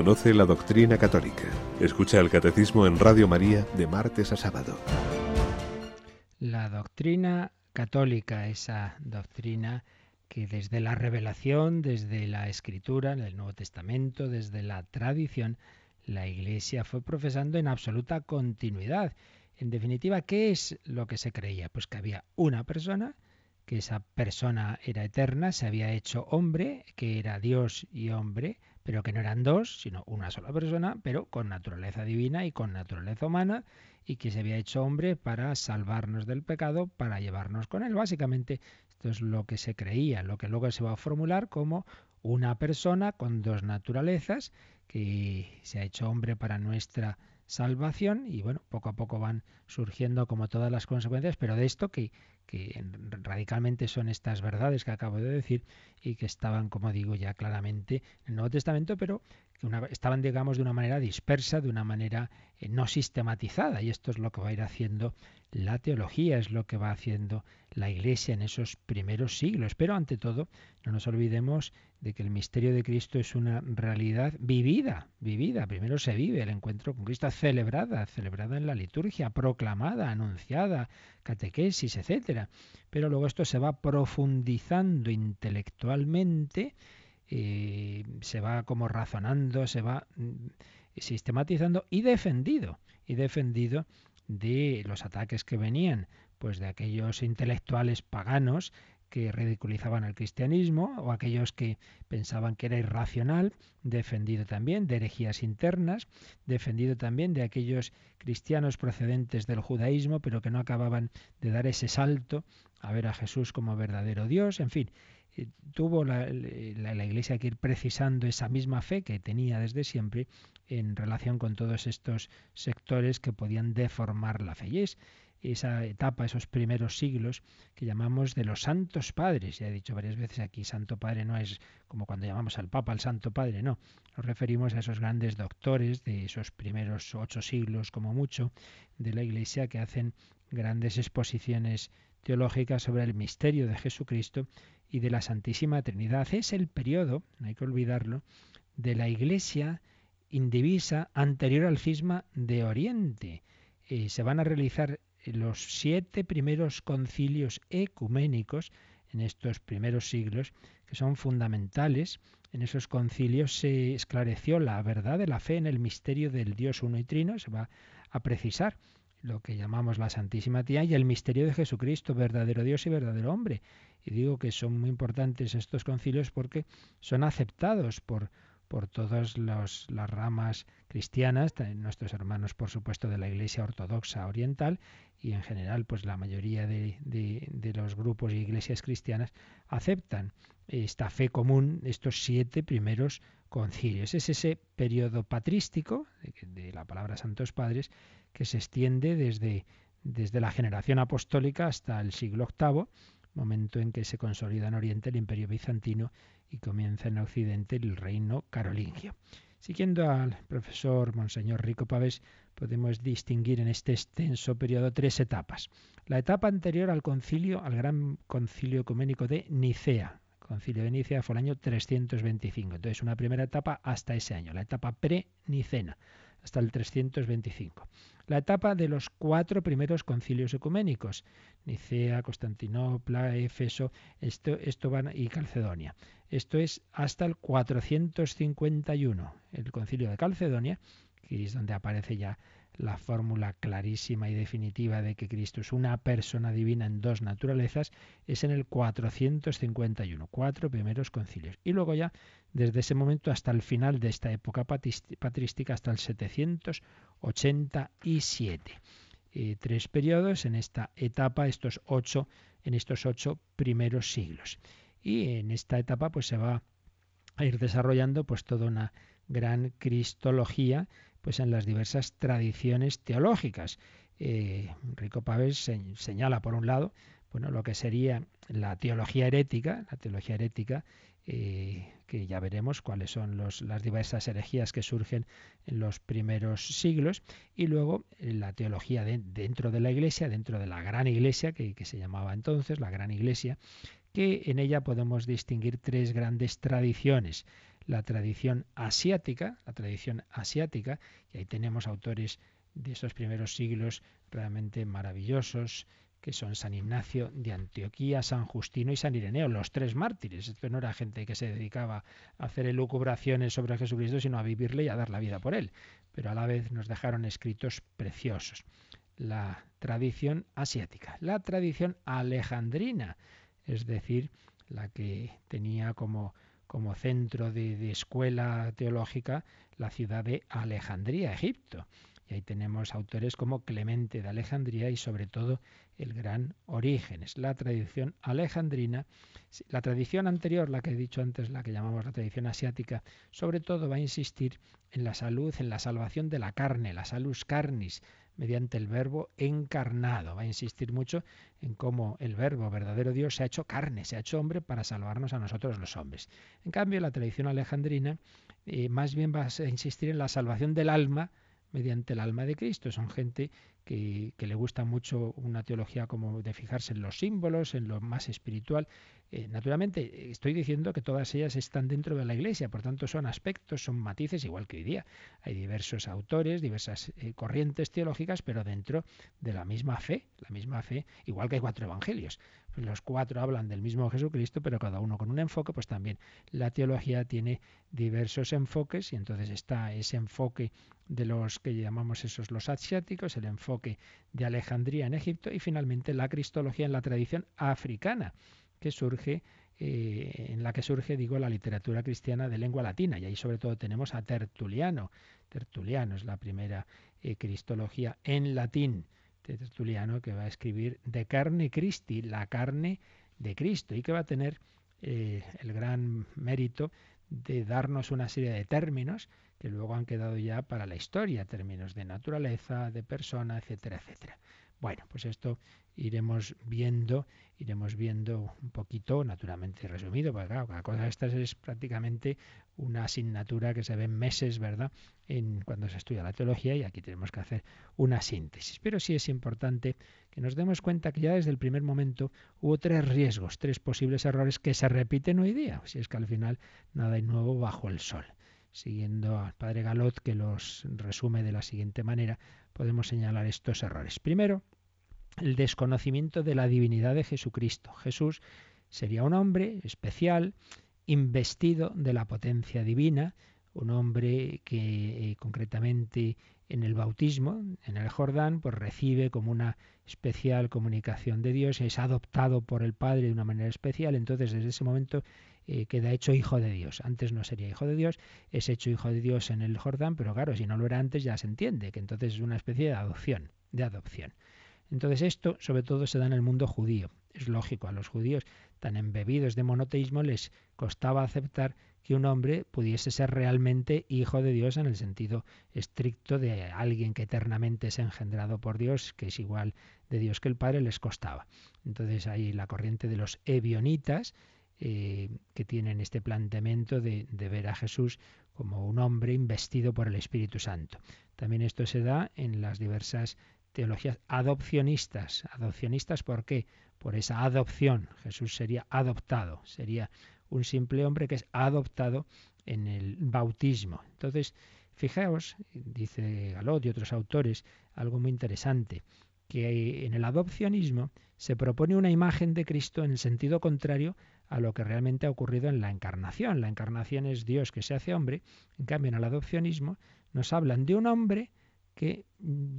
Conoce la doctrina católica. Escucha el catecismo en Radio María de martes a sábado. La doctrina católica, esa doctrina que desde la revelación, desde la escritura, en el Nuevo Testamento, desde la tradición, la Iglesia fue profesando en absoluta continuidad. En definitiva, ¿qué es lo que se creía? Pues que había una persona, que esa persona era eterna, se había hecho hombre, que era Dios y hombre, pero que no eran dos, sino una sola persona, pero con naturaleza divina y con naturaleza humana, y que se había hecho hombre para salvarnos del pecado, para llevarnos con él. Básicamente esto es lo que se creía, lo que luego se va a formular como una persona con dos naturalezas que se ha hecho hombre para nuestra salvación y bueno, poco a poco van surgiendo como todas las consecuencias, pero de esto que, que radicalmente son estas verdades que acabo de decir y que estaban, como digo, ya claramente en el Nuevo Testamento, pero estaban, digamos, de una manera dispersa, de una manera eh, no sistematizada. Y esto es lo que va a ir haciendo la teología, es lo que va haciendo la Iglesia en esos primeros siglos. Pero ante todo, no nos olvidemos de que el misterio de Cristo es una realidad vivida, vivida. Primero se vive el encuentro con Cristo, celebrada, celebrada en la liturgia, proclamada, anunciada, catequesis, etcétera. Pero luego esto se va profundizando intelectualmente eh, se va como razonando, se va mm, sistematizando y defendido, y defendido de los ataques que venían pues de aquellos intelectuales paganos que ridiculizaban al cristianismo o aquellos que pensaban que era irracional, defendido también de herejías internas, defendido también de aquellos cristianos procedentes del judaísmo, pero que no acababan de dar ese salto a ver a Jesús como verdadero Dios, en fin, eh, tuvo la, Iglesia que ir precisando esa misma fe que tenía desde siempre en relación con todos estos sectores que podían deformar la fe. Y es esa etapa, esos primeros siglos que llamamos de los santos padres. Ya he dicho varias veces aquí, Santo Padre no es como cuando llamamos al Papa al Santo Padre, no. Nos referimos a esos grandes doctores de esos primeros ocho siglos, como mucho, de la Iglesia que hacen grandes exposiciones teológicas sobre el misterio de Jesucristo y de la Santísima Trinidad. Es el periodo, no hay que olvidarlo, de la Iglesia indivisa anterior al cisma de Oriente. Eh, se van a realizar los siete primeros concilios ecuménicos en estos primeros siglos, que son fundamentales. En esos concilios se esclareció la verdad de la fe en el misterio del Dios uno y trino, se va a precisar lo que llamamos la Santísima Tía y el misterio de Jesucristo, verdadero Dios y verdadero hombre. Y digo que son muy importantes estos concilios porque son aceptados por, por todas las ramas cristianas, nuestros hermanos, por supuesto, de la Iglesia Ortodoxa Oriental y en general, pues la mayoría de, de, los grupos y iglesias cristianas aceptan esta fe común, estos siete primeros concilios. Es ese periodo patrístico de, la palabra Santos Padres que se extiende desde, desde la generación apostólica hasta el siglo VIII, momento en que se consolida en Oriente el imperio bizantino y comienza en Occidente el reino carolingio. Siguiendo al profesor Monseñor Rico Pavés, podemos distinguir en este extenso periodo tres etapas. La etapa anterior al concilio, al gran concilio ecuménico de Nicea. El concilio de Nicea fue el año 325. Entonces, una primera etapa hasta ese año, la etapa pre-nicena hasta el 325. La etapa de los cuatro primeros concilios ecuménicos, Nicea, Constantinopla, Éfeso, esto, esto van, y Calcedonia. Esto es hasta el 451, el concilio de Calcedonia, que es donde aparece ya la fórmula clarísima y definitiva de que Cristo es una persona divina en dos naturalezas es en el 451, cuatro primeros concilios. Y luego ya, desde ese momento hasta el final de esta época patrística, hasta el 787. Eh, tres periodos en esta etapa, estos ocho, en estos ocho primeros siglos. Y en esta etapa pues se va a ir desarrollando pues toda una gran cristología pues en las diversas tradiciones teológicas. Eh, Rico Pávez señala por un lado bueno lo que sería la teología herética, la teología herética eh, que ya veremos cuáles son las diversas herejías que surgen en los primeros siglos, y luego eh, la teología dentro de la Iglesia, dentro de la gran Iglesia, que, se llamaba entonces la gran Iglesia, que en ella podemos distinguir tres grandes tradiciones. La tradición asiática, la tradición asiática, y ahí tenemos autores de esos primeros siglos realmente maravillosos, que son San Ignacio de Antioquía, San Justino y San Ireneo, los tres mártires. Esto no era gente que se dedicaba a hacer elucubraciones sobre Jesucristo, sino a vivirle y a dar la vida por él. Pero a la vez nos dejaron escritos preciosos. La tradición asiática, la tradición alejandrina, es decir, la que tenía como, como centro de, de escuela teológica la ciudad de Alejandría, Egipto. Y ahí tenemos autores como Clemente de Alejandría y sobre todo el gran Orígenes. La tradición alejandrina, la tradición anterior, la que he dicho antes, la que llamamos la tradición asiática, sobre todo va a insistir en la salud, en la salvación de la carne, la salus carnis, mediante el verbo encarnado. Va a insistir mucho en cómo el verbo verdadero Dios se ha hecho carne, se ha hecho hombre para salvarnos a nosotros los hombres. En cambio, la tradición alejandrina eh, más bien va a insistir en la salvación del alma, mediante el alma de Cristo. Son gente que, le gusta mucho una teología como de fijarse en los símbolos, en lo más espiritual. Eh, naturalmente, estoy diciendo que todas ellas están dentro de la Iglesia, por tanto son aspectos, son matices, igual que hoy día. Hay diversos autores, diversas eh, corrientes teológicas, pero dentro de la misma fe, la misma fe, igual que hay cuatro evangelios. Los cuatro hablan del mismo Jesucristo, pero cada uno con un enfoque, pues también la teología tiene diversos enfoques y entonces está ese enfoque de los que llamamos esos los asiáticos, el enfoque de Alejandría en Egipto y finalmente la cristología en la tradición africana que surge eh, en la que surge digo la literatura cristiana de lengua latina. Y ahí sobre todo tenemos a Tertuliano. Tertuliano es la primera eh, cristología en latín Tertuliano que va a escribir de carne Christi la carne de Cristo y que va a tener eh, el gran mérito de darnos una serie de términos que luego han quedado ya para la historia, términos de naturaleza, de persona, etcétera, etcétera. Bueno, pues esto iremos viendo, iremos viendo un poquito, naturalmente resumido, porque claro, cada cosa de estas es prácticamente una asignatura que se ve en meses, ¿verdad?, en cuando se estudia la teología y aquí tenemos que hacer una síntesis. Pero sí es importante que nos demos cuenta que ya desde el primer momento hubo tres riesgos, tres posibles errores que se repiten hoy día, si es que al final nada hay nuevo bajo el sol siguiendo al padre Galot, que los resume de la siguiente manera, podemos señalar estos errores. Primero, el desconocimiento de la divinidad de Jesucristo. Jesús sería un hombre especial, investido de la potencia divina, un hombre que eh, concretamente en el bautismo, en el Jordán, pues recibe como una especial comunicación de Dios, es adoptado por el Padre de una manera especial, entonces desde ese momento eh, queda hecho hijo de Dios. Antes no sería hijo de Dios, es hecho hijo de Dios en el Jordán, pero claro, si no lo era antes ya se entiende que entonces es una especie de adopción, de adopción. Entonces esto sobre todo se da en el mundo judío. Es lógico, a los judíos tan embebidos de monoteísmo les costaba aceptar que un hombre pudiese ser realmente hijo de Dios en el sentido estricto de alguien que eternamente es engendrado por Dios, que es igual de Dios que el Padre, les costaba. Entonces hay la corriente de los ebionitas, eh, que tienen este planteamiento de, de, ver a Jesús como un hombre investido por el Espíritu Santo. También esto se da en las diversas teologías adopcionistas. ¿Adopcionistas por qué? Por esa adopción. Jesús sería adoptado, sería un simple hombre que es adoptado en el bautismo. Entonces, fijaos, dice Galot y otros autores, algo muy interesante, que en el adopcionismo se propone una imagen de Cristo en el sentido contrario a lo que realmente ha ocurrido en la encarnación. La encarnación es Dios que se hace hombre, en cambio en el adopcionismo nos hablan de un hombre que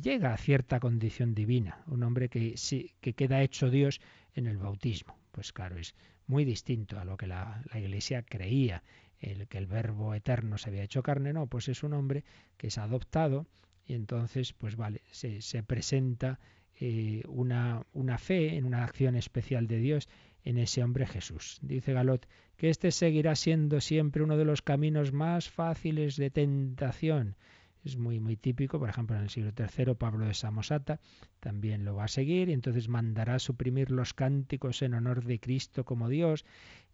llega a cierta condición divina, un hombre que, sí, que queda hecho Dios en el bautismo. Pues claro, es muy distinto a lo que la, Iglesia creía, el que el Verbo eterno se había hecho carne, no, pues es un hombre que es adoptado y entonces, pues vale, se, se presenta eh, una, una fe en una acción especial de Dios en ese hombre Jesús. Dice Galot que este seguirá siendo siempre uno de los caminos más fáciles de tentación es muy muy típico, por ejemplo en el siglo III Pablo de Samosata también lo va a seguir y entonces mandará suprimir los cánticos en honor de Cristo como Dios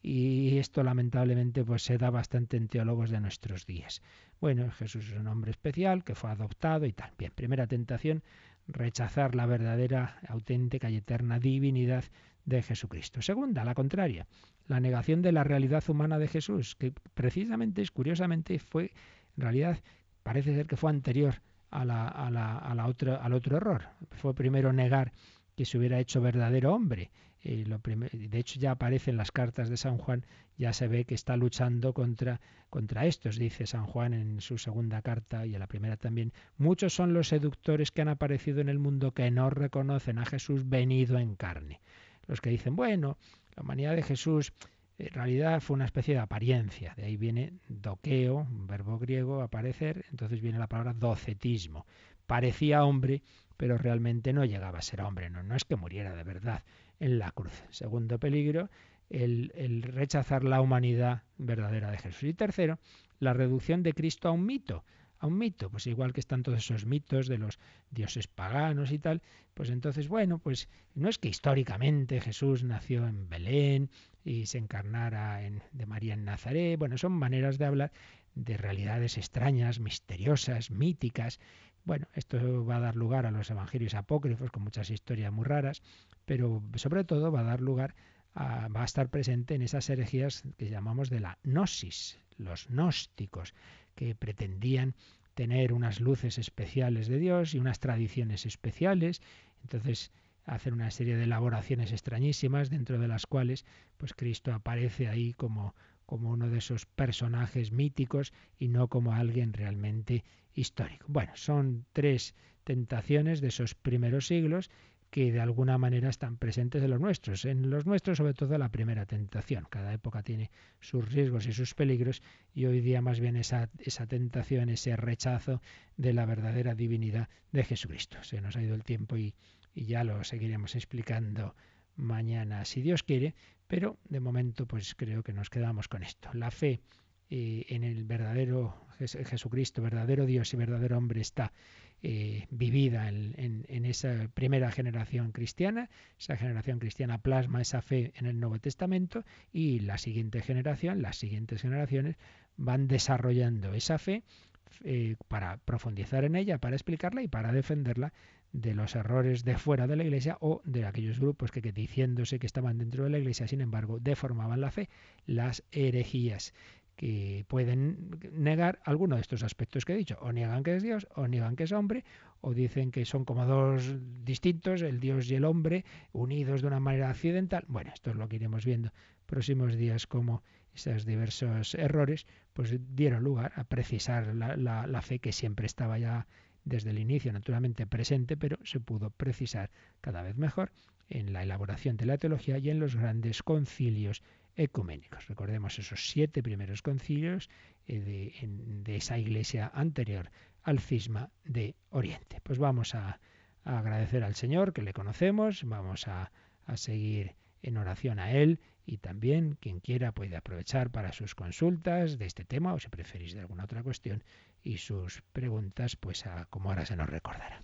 y esto lamentablemente pues se da bastante en teólogos de nuestros días. Bueno, Jesús es un hombre especial que fue adoptado y tal. Bien, primera tentación, rechazar la verdadera, auténtica y eterna divinidad de Jesucristo. Segunda, la contraria, la negación de la realidad humana de Jesús, que precisamente curiosamente fue, en realidad, parece ser que fue anterior a la, a la, a la al otro error. Fue primero negar que se hubiera hecho verdadero hombre. Eh, lo de hecho, ya aparece en las cartas de San Juan, ya se ve que está luchando contra, contra estos, dice San Juan en su segunda carta y en la primera también. Muchos son los seductores que han aparecido en el mundo que no reconocen a Jesús venido en carne. Los que dicen, bueno, la humanidad de Jesús en realidad fue una especie de apariencia. De ahí viene doqueo, un verbo griego, aparecer, entonces viene la palabra docetismo. Parecía hombre, pero realmente no llegaba a ser hombre, no, es que muriera de verdad en la cruz. Segundo peligro, el, el, rechazar la humanidad verdadera de Jesús. Y tercero, la reducción de Cristo a un mito. A un mito, pues igual que están todos esos mitos de los dioses paganos y tal, pues entonces, bueno, pues no es que históricamente Jesús nació en Belén y se encarnara en, de María en Nazaret, bueno, son maneras de hablar de realidades extrañas, misteriosas, míticas, bueno, esto va a dar lugar a los evangelios apócrifos con muchas historias muy raras, pero sobre todo va a dar lugar a, va a estar presente en esas herejías que llamamos de la gnosis, los gnósticos, que pretendían tener unas luces especiales de Dios y unas tradiciones especiales. Entonces, hacer una serie de elaboraciones extrañísimas dentro de las cuales pues Cristo aparece ahí como como uno de esos personajes míticos y no como alguien realmente histórico. Bueno, son tres tentaciones de esos primeros siglos que de alguna manera están presentes en los nuestros. En los nuestros, sobre todo, la primera tentación. Cada época tiene sus riesgos y sus peligros y hoy día más bien esa, tentación, ese rechazo de la verdadera divinidad de Jesucristo. Se nos ha ido el tiempo y, y ya lo seguiremos explicando mañana, si Dios quiere, pero de momento pues creo que nos quedamos con esto. La fe eh, en el verdadero Jesucristo, verdadero Dios y verdadero hombre está eh, vivida en, esa primera generación cristiana. Esa generación cristiana plasma esa fe en el Nuevo Testamento y la siguiente generación, las siguientes generaciones van desarrollando esa fe eh, para profundizar en ella, para explicarla y para defenderla de los errores de fuera de la Iglesia o de aquellos grupos que, que, diciéndose que estaban dentro de la Iglesia, sin embargo, deformaban la fe, las herejías que pueden negar alguno de estos aspectos que he dicho, o niegan que es Dios, o niegan que es hombre, o dicen que son como dos distintos, el Dios y el hombre, unidos de una manera accidental. Bueno, esto es lo que iremos viendo próximos días, como esos diversos errores pues dieron lugar a precisar la, fe que siempre estaba ya desde el inicio naturalmente presente, pero se pudo precisar cada vez mejor en la elaboración de la teología y en los grandes concilios ecuménicos. Recordemos esos siete primeros concilios eh, de, esa iglesia anterior al cisma de Oriente. Pues vamos a, a agradecer al Señor que le conocemos, vamos a, a seguir en oración a Él y también quien quiera puede aprovechar para sus consultas de este tema o si preferís de alguna otra cuestión y sus preguntas pues a como ahora se nos recordará.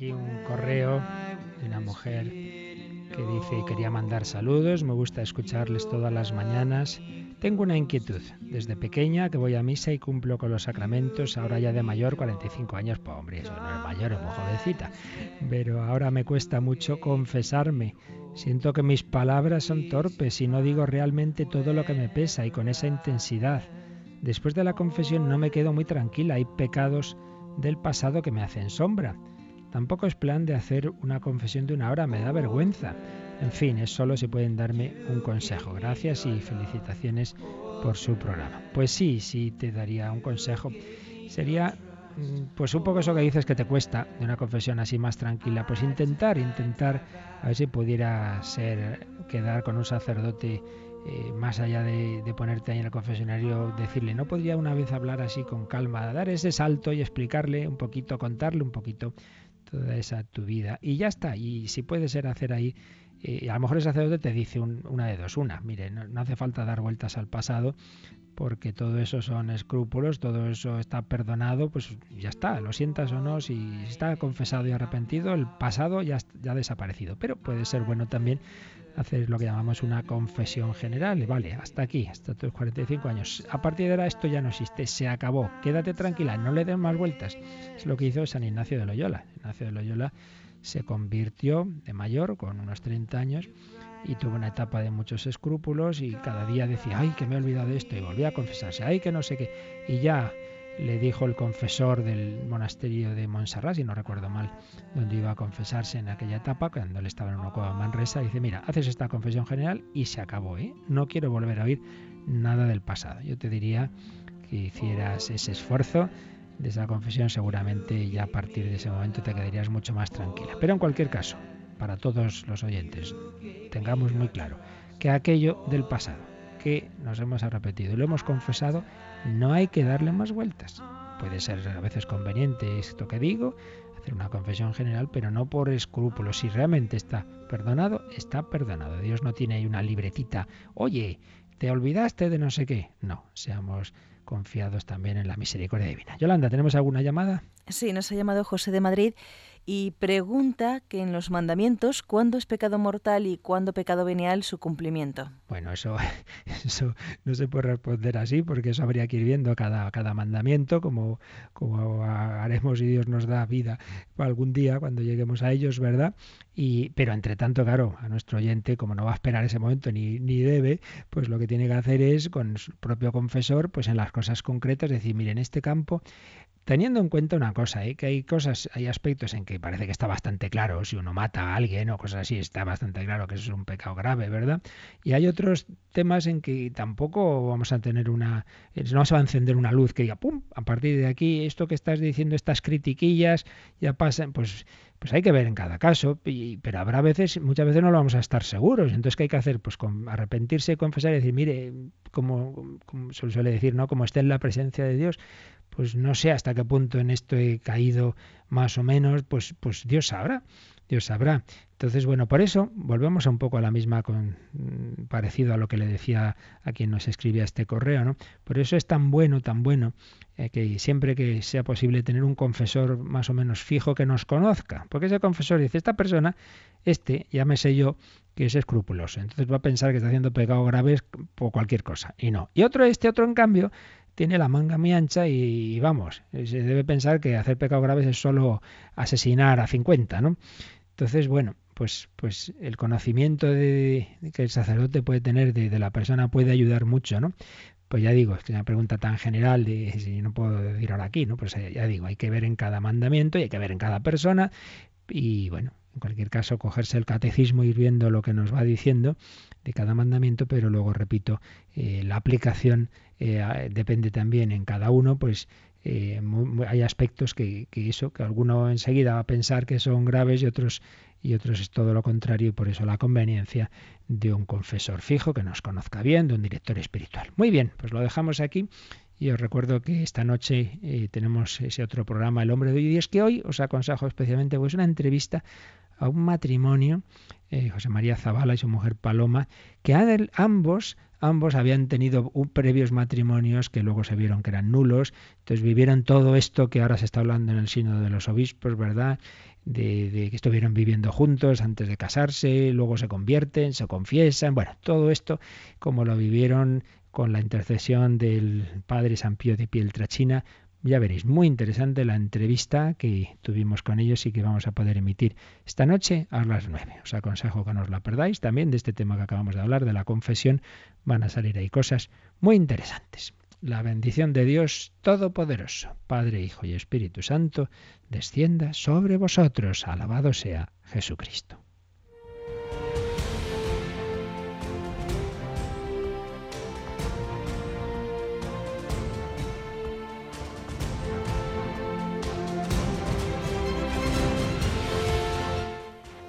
Aquí un correo de una mujer que dice quería mandar saludos, me gusta escucharles todas las mañanas. Tengo una inquietud. Desde pequeña que voy a misa y cumplo con los sacramentos, ahora ya de mayor, 45 años, pues hombre, eso no es mayor, es muy jovencita. Pero ahora me cuesta mucho confesarme. Siento que mis palabras son torpes y no digo realmente todo lo que me pesa y con esa intensidad. Después de la confesión no me quedo muy tranquila, hay pecados del pasado que me hacen sombra. Tampoco es plan de hacer una confesión de una hora, me da vergüenza. En fin, es solo si pueden darme un consejo. Gracias y felicitaciones por su programa. Pues sí, sí te daría un consejo. Sería mm, pues un poco eso que dices que te cuesta de una confesión así más tranquila, pues intentar, intentar a ver si pudiera ser quedar con un sacerdote eh, más allá de, de, ponerte ahí en el confesionario, decirle, ¿no podría una vez hablar así con calma, dar ese salto y explicarle un poquito, contarle un poquito toda esa tu vida? Y ya está, y si puede ser hacer ahí, eh, a lo mejor el sacerdote te dice un, una de dos, una, mire, no, no hace falta dar vueltas al pasado, porque todo eso son escrúpulos, todo eso está perdonado, pues ya está, lo sientas o no, si está confesado y arrepentido, el pasado ya, ya ha desaparecido. Pero puede ser bueno también hacer lo que llamamos una confesión general. Vale, hasta aquí, hasta tus 45 años. A partir de ahora esto ya no existe, se acabó. Quédate tranquila, no le den más vueltas. Es lo que hizo San Ignacio de Loyola. Ignacio de Loyola se convirtió de mayor, con unos 30 años, y tuvo una etapa de muchos escrúpulos y cada día decía, ay, que me he olvidado de esto, y volvía a confesarse, ay, que no sé qué. Y ya le dijo el confesor del monasterio de Montserrat, si no recuerdo mal, donde iba a confesarse en aquella etapa, cuando él estaba en una cueva Manresa, dice, mira, haces esta confesión general y se acabó, ¿eh? No quiero volver a oír nada del pasado. Yo te diría que hicieras ese esfuerzo de esa confesión, seguramente ya a partir de ese momento te quedarías mucho más tranquila. Pero en cualquier caso, para todos los oyentes, tengamos muy claro que aquello del pasado que nos hemos arrepentido y lo hemos confesado, no hay que darle más vueltas. Puede ser a veces conveniente esto que digo, hacer una confesión general, pero no por escrúpulos. Si realmente está perdonado, está perdonado. Dios no tiene ahí una libretita, oye, ¿te olvidaste de no sé qué? No, seamos confiados también en la misericordia divina. Yolanda, ¿tenemos alguna llamada? Sí, nos ha llamado José de Madrid y pregunta que en los mandamientos cuándo es pecado mortal y cuándo pecado venial su cumplimiento. Bueno, eso, eso no se puede responder así porque eso habría que ir viendo cada, cada mandamiento como, como haremos si Dios nos da vida algún día cuando lleguemos a ellos, ¿verdad? Y, pero entre tanto, claro, a nuestro oyente, como no va a esperar ese momento ni, ni debe, pues lo que tiene que hacer es con su propio confesor, pues en las cosas concretas, decir, mire, en este campo Teniendo en cuenta una cosa, ¿eh? que hay cosas, hay aspectos en que parece que está bastante claro, si uno mata a alguien o cosas así, está bastante claro que eso es un pecado grave, ¿verdad? Y hay otros temas en que tampoco vamos a tener una, no se va a encender una luz que diga, ¡pum! A partir de aquí, esto que estás diciendo, estas critiquillas, ya pasan, pues pues hay que ver en cada caso, pero habrá veces, muchas veces no lo vamos a estar seguros. Entonces, ¿qué hay que hacer? Pues con, arrepentirse, confesar y decir, mire, como, como se suele decir, ¿no? Como esté en la presencia de Dios, pues no sé hasta qué punto en esto he caído más o menos, pues, pues Dios sabrá, Dios sabrá. Entonces, bueno, por eso volvemos a un poco a la misma, con, mm, parecido a lo que le decía a quien nos escribía este correo, ¿no? Por eso es tan bueno, tan bueno, eh, que siempre que sea posible tener un confesor más o menos fijo que nos conozca, porque ese confesor dice, esta persona, este, llámese yo, que es escrupuloso, entonces va a pensar que está haciendo pecados graves por cualquier cosa, y no. Y otro, este otro, en cambio, tiene la manga muy ancha y, vamos, se debe pensar que hacer pecados graves es solo asesinar a 50, ¿no? Entonces, bueno, pues, pues el conocimiento de, que el sacerdote puede tener de, la persona puede ayudar mucho, ¿no? Pues ya digo, es una pregunta tan general de si no puedo decir ahora aquí, ¿no? Pues eh, ya digo, hay que ver en cada mandamiento y hay que ver en cada persona y bueno, en cualquier caso, cogerse el catecismo, ir viendo lo que nos va diciendo de cada mandamiento, pero luego, repito, eh, la aplicación eh, depende también en cada uno, pues eh, hay aspectos que, que, eso, que alguno enseguida va a pensar que son graves y otros y otros es todo lo contrario y por eso la conveniencia de un confesor fijo que nos conozca bien, de un director espiritual. Muy bien, pues lo dejamos aquí y os recuerdo que esta noche tenemos ese otro programa, El hombre de hoy, y es que hoy os aconsejo especialmente pues una entrevista a un matrimonio, eh, José María Zavala y su mujer Paloma, que ambos ambos habían tenido previos matrimonios que luego se vieron que eran nulos, entonces vivieron todo esto que ahora se está hablando en el sínodo de los obispos, ¿verdad? De, de, que estuvieron viviendo juntos antes de casarse, luego se convierten, se confiesan, bueno, todo esto como lo vivieron con la intercesión del padre San Pío de Pieltrachina, ya veréis, muy interesante la entrevista que tuvimos con ellos y que vamos a poder emitir esta noche a las nueve. Os aconsejo que no os la perdáis. También de este tema que acabamos de hablar, de la confesión, van a salir ahí cosas muy interesantes. La bendición de Dios Todopoderoso, Padre, Hijo y Espíritu Santo, descienda sobre vosotros. Alabado sea Jesucristo.